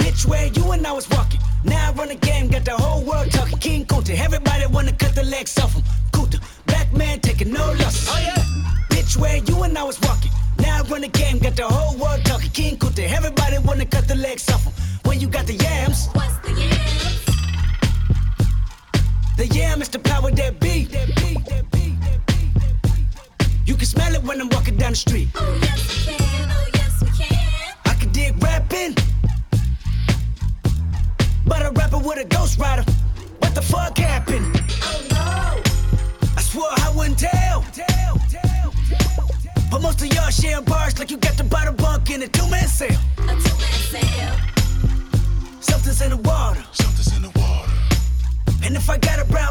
[SPEAKER 5] Bitch, where you and I was walking. Now I run the game, got the whole world talking. King Kunta, everybody wanna cut the legs off him. Kunta, black man taking no losses. Oh yeah. Bitch, where you and I was walking. Now I run the game, got the whole world talking. King Kunta, everybody wanna cut the legs off him. When you got the yams. What's the yams? The yam is the power that be. You can smell it when I'm walking down the street. Oh yes we can, oh yes we can. I can dig rapping, but a rapper with a ghost rider. What the fuck happened? Oh no! I swore I wouldn't tell. But most of y'all sharing bars like you got the bottom bunk in a two-man sale. A two-man sale. Something's in the water. Something's in the water. And if I got a brown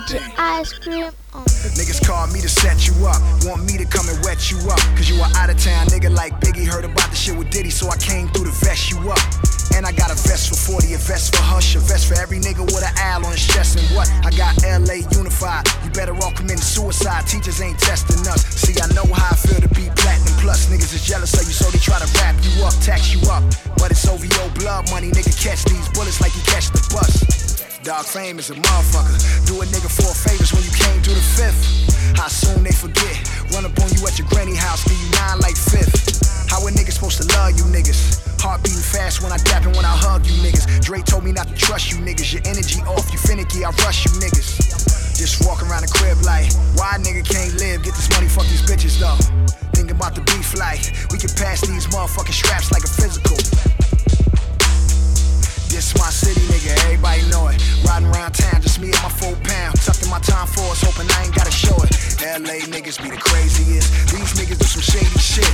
[SPEAKER 30] to tell you
[SPEAKER 31] one
[SPEAKER 2] Put your ice cream on.
[SPEAKER 31] Niggas call me to set you up, want me to come and wet you up. Cause you are out of town nigga like Biggie heard about the
[SPEAKER 25] shit with Diddy, so I came through to vest you up. And I got a vest for 40, a vest for Hush, a vest for every nigga with an owl on his chest. And what? I got LA unified. You better all commit suicide. Teachers ain't testing us. See, I know how I feel to be platinum plus. Niggas is jealous of you, so they try to wrap you up, tax you up. But it's OVO blood money, nigga. Catch these bullets like you catch the bus. Dog fame is a motherfucker. Do a nigga four favors when you came through the fifth. How soon they forget? Run up on you at your granny house, give you nine like fifth. How a nigga supposed to love you niggas? Heart beating fast when I dap and when I hug you niggas. Dre told me not to trust you niggas. Your energy off, you finicky, I rush you niggas. Just walk around the crib like, why nigga can't live? Get this money, fuck these bitches though. Thinking about the beef like, we can pass these motherfucking straps like a physical. This my city, nigga, everybody know it. Riding around town, just me and my four pound. Tucked in my time force, hoping I ain't gotta show it. LA niggas be the craziest. These niggas do some shady shit.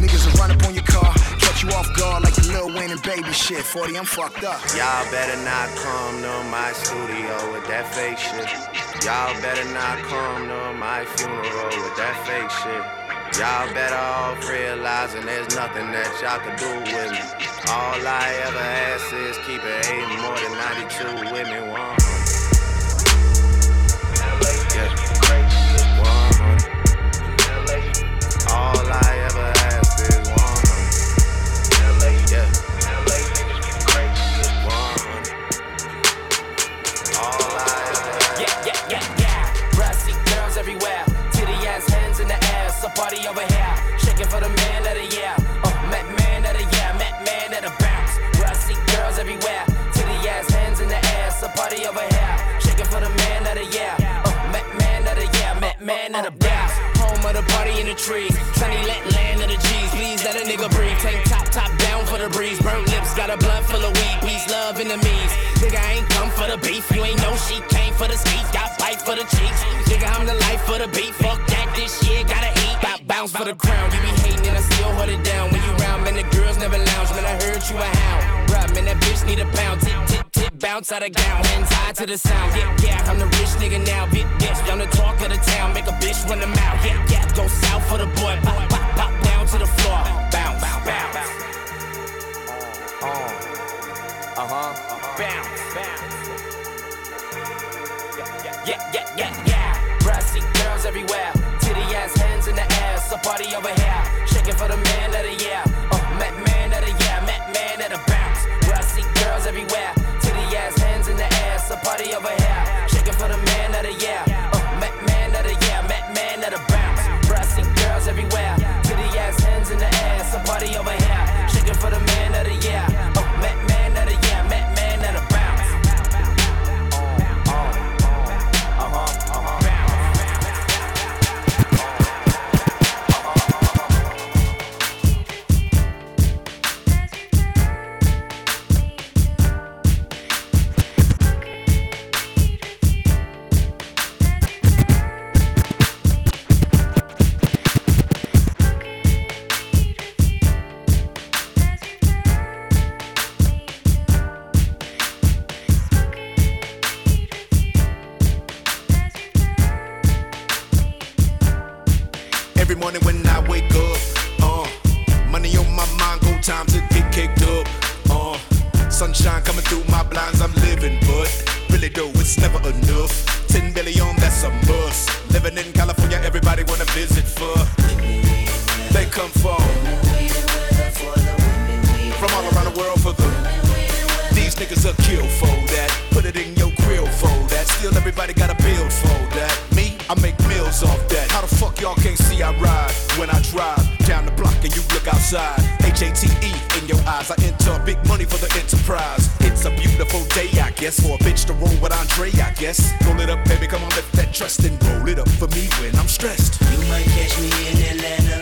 [SPEAKER 25] Niggas will run up on your car, catch you off guard like the Lil Wayne and baby shit. 40, I'm fucked up.
[SPEAKER 32] Y'all better not come to my studio with that fake shit. Y'all better not come to my funeral with that fake shit. Y'all better off realizing there's nothing that y'all can do with me. All I ever ask is keep it eight more than 92 with me. 100.
[SPEAKER 7] Party over here. Shaking for the man of the year. Uh, oh, Met man of the year. Met man of the bounce. Brassy girls everywhere. Titty ass hands in the air. So party over here. Shaking for the man of the year. Uh, oh, Met man of the year. Met man of the bounce. Home of the party in the trees. Sunny let land of the G's. Please let a nigga breathe. Tank top, top down for the breeze. Burnt lips, got a blunt full of weed. Peace, love, enemies. Nigga, I ain't come for the beef. You ain't know she came for the speed. Got bite for the cheeks. Nigga, I'm the life for the beat. Fuck this shit gotta eat. Got bounce for the crown. You be hating and I still hold it down. When you round, man, the girls never lounge. Man, I heard you a hound. Bruh, man, that bitch need a pound. Tip, tip, tip, bounce out of gown. Hands high to the sound. Yeah, yeah, I'm the rich nigga now. Big bitch, I'm the talk of the town. Make a bitch run the mouth. Yeah, yeah, go south for the boy. Pop, pop, pop down to the floor. Bounce, bounce. Uh huh. Bounce, bounce. Yeah, yeah, yeah, yeah. Brassy girls everywhere. So party over here. Shaking for the man of the year. Uh, oh, Met man of the year. Met man of the bounce. Brassy girls everywhere. Titty ass hands in the air. So party over here.
[SPEAKER 8] Coming through my blinds, I'm living, but really though it's never enough. Ten billion, that's a must. Living in California, everybody wanna visit for. They come for from all around the world for the. These niggas are kill for that. Put it in your grill for that. Still everybody got a build for that. Me, I make meals off that. How the fuck y'all can't see I ride when I drive down the block and you look outside? H A T E in your eyes. I enter big money for the enterprise. It's a beautiful day, I guess, for a bitch to roll with Andre, I guess. Roll it up, baby, come on, lift that trust and roll it up for me when I'm stressed.
[SPEAKER 22] You might catch me in Atlanta,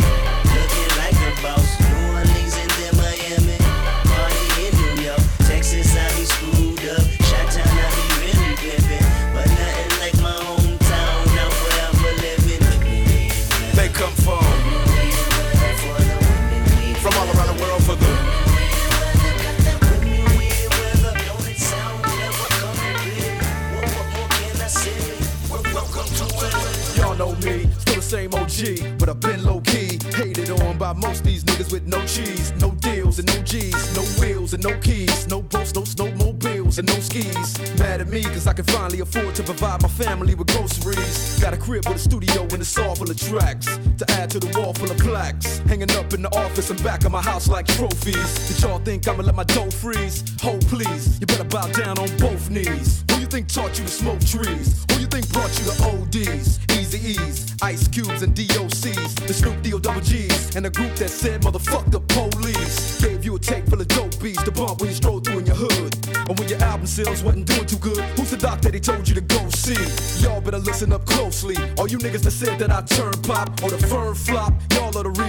[SPEAKER 33] no cheese, no deals and no G's, no wheels and no keys, no boats, no snowmobiles and no skis. Mad at me cause I can finally afford to provide my family with groceries. Got a crib with a studio and a saw full of tracks to add to the wall full of plaques. Hanging up in the office and back of my house like trophies. Did y'all think I'ma let my dough freeze? Hold please, you better bow down on both knees. Who you think taught you to smoke trees? Who you think brought you to ODs? Easy E's, Ice Cubes, and DOCs. The Snoop D-O double G's. And the group that said, motherfuck the police. Gave you a tape full of dope beats to bump when you stroll through in your hood. And when your album sales wasn't doing too good, who's the doc that he told you to go see? Y'all better listen up closely. All you niggas that said that I turn pop or the firm flop,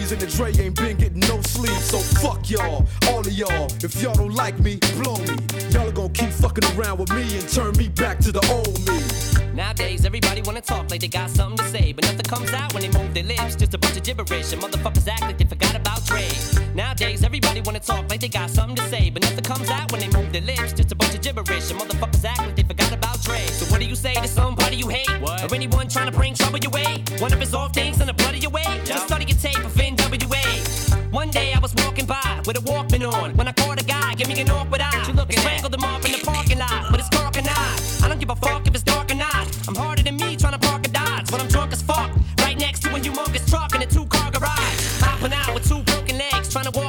[SPEAKER 33] y'all are the reason Dre ain't been getting no sleep. So fuck y'all, all of y'all. If y'all don't like me, blow me. Y'all are gonna keep fucking around with me and turn me back to the old me.
[SPEAKER 16] Nowadays, everybody wanna talk like they got something to say, but nothing comes out when they move their lips. Just a bunch of gibberish, and motherfuckers act like they forgot about Dre. Nowadays, everybody wanna talk like they got something to say, but nothing comes out when they move their lips. Just a bunch of gibberish, and motherfuckers act like they forgot about Dre. So what do you say to somebody you hate, or anyone trying to bring trouble your way? One of his off things in the blood of your way. Just study your tape of NWA. With a Walkman on when I caught a guy, give me an awkward eye. You look strangled him off in the parking lot but it's dark and eye. I don't give a fuck if it's dark or not. I'm harder than me trying to park a Dodge, but I'm drunk as fuck. Right next to a humongous truck in a two-car garage. Hopping out with two broken legs, trying to walk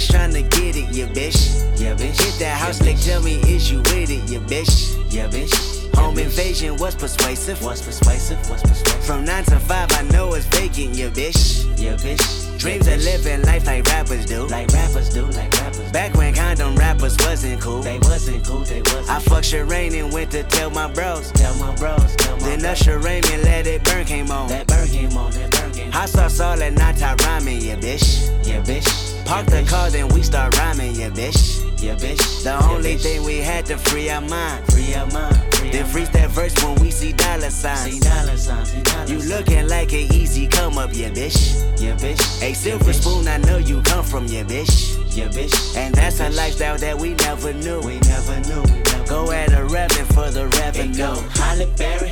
[SPEAKER 33] my
[SPEAKER 22] tryna get it, yeah, bitch. Yeah, bitch. Hit that house, they tell me, is you with it, yeah, bitch. Yeah, bitch. Home invasion was persuasive. Was persuasive. Was persuasive. From nine to five, I know it's vacant, yeah, bitch. Yeah, bitch. Dreams of living life like rappers do. Like rappers do, like rappers. Back when condom rappers wasn't cool. They wasn't cool, they wasn't. I fucked Sherane and went to tell my bros. Tell my bros, tell my Then Usher Raymond let it burn came on. That burn came on, that burn came on. Hot sauce all night time rhyming, yeah, bitch. Yeah, bitch. Park the car, then we start rhyming, yeah, bitch. Yeah, bitch. The only thing we had to free our mind. Free our mind. Then freeze that verse when we see dollar signs. See dollar signs. See dollar you looking like an easy come up, yeah, bitch. Yeah, bitch. A silver spoon, I know you come from, yeah, bitch. Yeah, bitch. And that's a lifestyle that we never knew. We never knew. We never Go at a revenue for the revenue.
[SPEAKER 3] go Halle Berry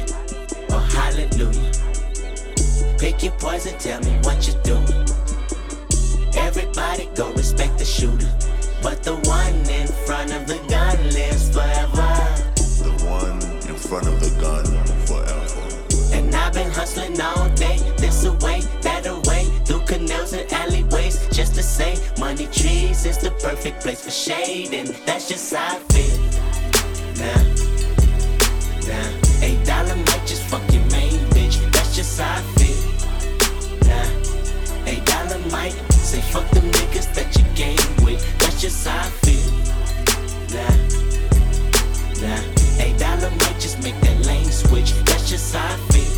[SPEAKER 3] or Hallelujah. Pick your poison, tell me what you doing. Everybody go respect the shooter. But the one in front of the gun lives forever.
[SPEAKER 34] The one in front of the gun forever.
[SPEAKER 3] And I've been hustling all day, this away, that away, through canals and alleyways, just to say, money trees is the perfect place for shade, and that's just how I feel. Nah, nah, eight dollar might just fuck your main bitch, that's just how I feel. Nah, eight dollar might say fuck them niggas that you game with, that's just how I feel. Nah, nah, eight dollar might just make that lane switch, that's just how I feel.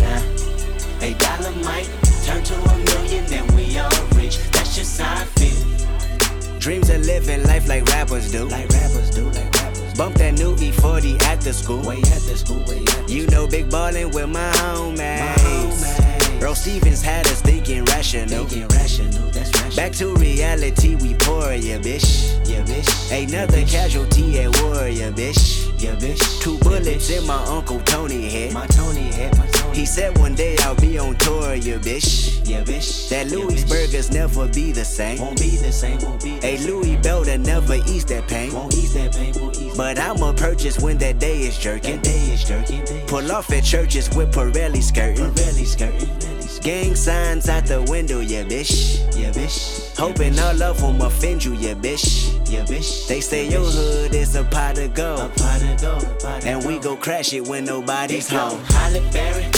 [SPEAKER 3] Nah, eight dollar might turn to a million and we all rich, that's just how I feel.
[SPEAKER 22] Dreams of living life like rappers do. Like rappers do, like rappers. Bump that new E40 at the school. Way at the school, way at the You know, big ballin' with my homies. Bro Stevens had us thinking rational. Thinking rational, that's rational. Back to reality, we pour, yeah, bitch. Yeah, bitch. Another casualty at war, yeah, bitch. Yeah, bitch. Two bullets in my Uncle Tony head. My Tony head, my Tony. He said one day I'll be on tour, yeah, bitch. Yeah, bitch. That Louis burgers never be the same. Won't be the same, won't be the A Louis Belder never ease that pain. Won't ease that pain, won't ease But I'ma purchase when that day is jerking. That day is jerking. Pull off at churches with Pirelli skirting. Pirelli skirting. Gang signs out the window, yeah, bitch. Yeah, bitch. Hoping all love won't offend you, yeah, bitch. Yeah, bitch. They say your hood is a pot of gold. A pot of gold. Pot of and we go crash it when nobody's home.
[SPEAKER 3] Holly Berry.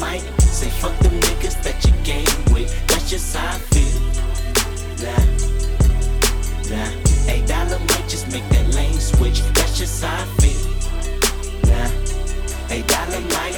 [SPEAKER 3] mic. Say fuck them niggas that you game with. That's just how I feel. Nah, nah. A dollar might just make that lane switch. That's just how I feel. Nah, a dollar might.